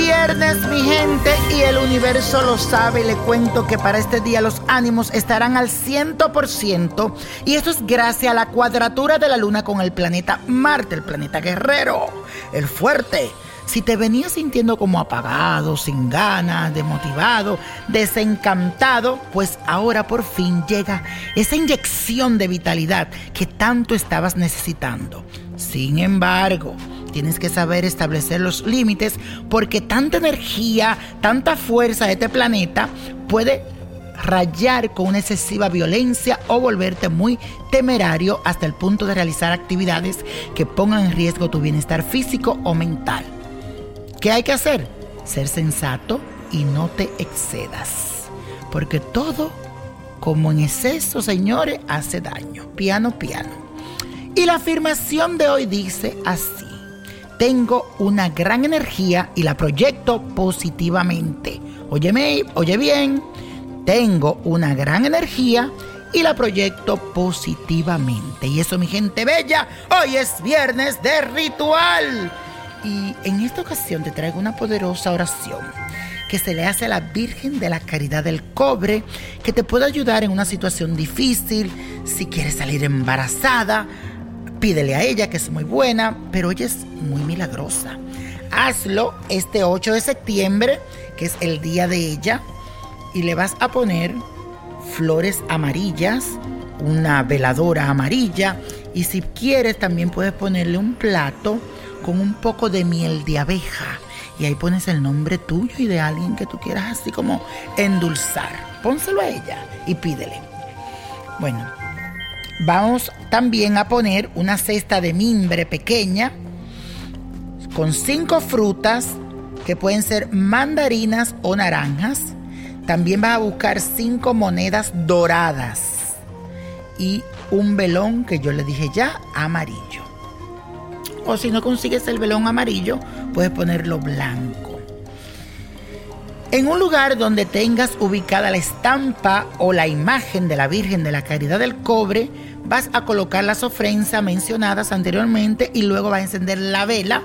Viernes, mi gente, y el universo lo sabe. Le cuento que para este día los ánimos estarán al 100%. Y esto es gracias a la cuadratura de la luna con el planeta Marte, el planeta guerrero, el fuerte. Si te venías sintiendo como apagado, sin ganas, desmotivado, desencantado, pues ahora por fin llega esa inyección de vitalidad que tanto estabas necesitando. Sin embargo, tienes que saber establecer los límites porque tanta energía, tanta fuerza de este planeta puede rayar con una excesiva violencia o volverte muy temerario hasta el punto de realizar actividades que pongan en riesgo tu bienestar físico o mental. ¿Qué hay que hacer? Ser sensato y no te excedas. Porque todo, como en exceso, señores, hace daño. Piano, piano. Y la afirmación de hoy dice así. Tengo una gran energía y la proyecto positivamente. Óyeme, oye bien. Tengo una gran energía y la proyecto positivamente. Y eso, mi gente bella, hoy es viernes de ritual. Y en esta ocasión te traigo una poderosa oración que se le hace a la Virgen de la Caridad del Cobre, que te puede ayudar en una situación difícil, si quieres salir embarazada, pídele a ella que es muy buena, pero ella es muy milagrosa. Hazlo este 8 de septiembre, que es el día de ella, y le vas a poner flores amarillas, una veladora amarilla, y si quieres también puedes ponerle un plato con un poco de miel de abeja. Y ahí pones el nombre tuyo y de alguien que tú quieras así como endulzar. Pónselo a ella y pídele. Bueno, vamos también a poner una cesta de mimbre pequeña con cinco frutas que pueden ser mandarinas o naranjas. También vas a buscar cinco monedas doradas y un velón que yo le dije ya amarillo. O si no consigues el velón amarillo, puedes ponerlo blanco. En un lugar donde tengas ubicada la estampa o la imagen de la Virgen de la Caridad del Cobre, vas a colocar las ofrendas mencionadas anteriormente y luego vas a encender la vela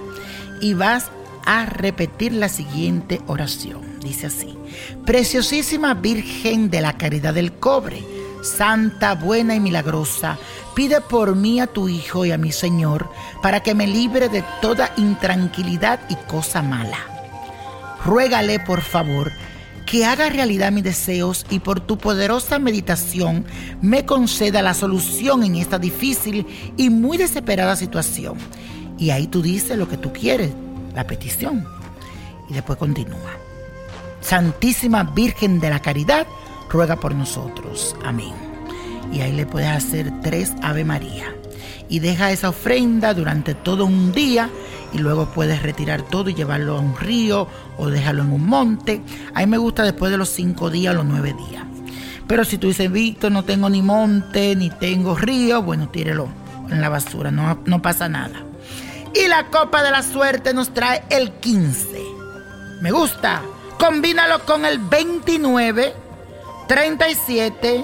y vas a repetir la siguiente oración. Dice así, Preciosísima Virgen de la Caridad del Cobre, Santa, buena y milagrosa, pide por mí a tu Hijo y a mi Señor, para que me libre de toda intranquilidad y cosa mala. Ruégale, por favor, que haga realidad mis deseos y por tu poderosa meditación me conceda la solución en esta difícil y muy desesperada situación. Y ahí tú dices lo que tú quieres, la petición. Y después continúa. Santísima Virgen de la Caridad, ruega por nosotros. Amén. Y ahí le puedes hacer tres Ave María. Y deja esa ofrenda durante todo un día y luego puedes retirar todo y llevarlo a un río o dejarlo en un monte. A mí me gusta después de los cinco días o los nueve días. Pero si tú dices, Víctor, no tengo ni monte, ni tengo río, bueno, tírelo en la basura, no, no pasa nada. Y la copa de la suerte nos trae el 15. Me gusta. Combínalo con el 29, 37,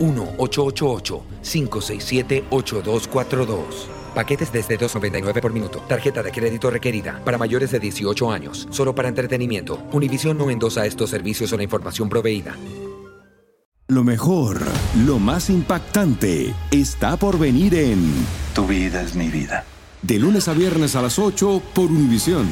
1-888-567-8242. Paquetes desde 2.99 por minuto. Tarjeta de crédito requerida para mayores de 18 años. Solo para entretenimiento. Univision no endosa estos servicios o la información proveída. Lo mejor, lo más impactante, está por venir en Tu vida es mi vida. De lunes a viernes a las 8 por Univisión.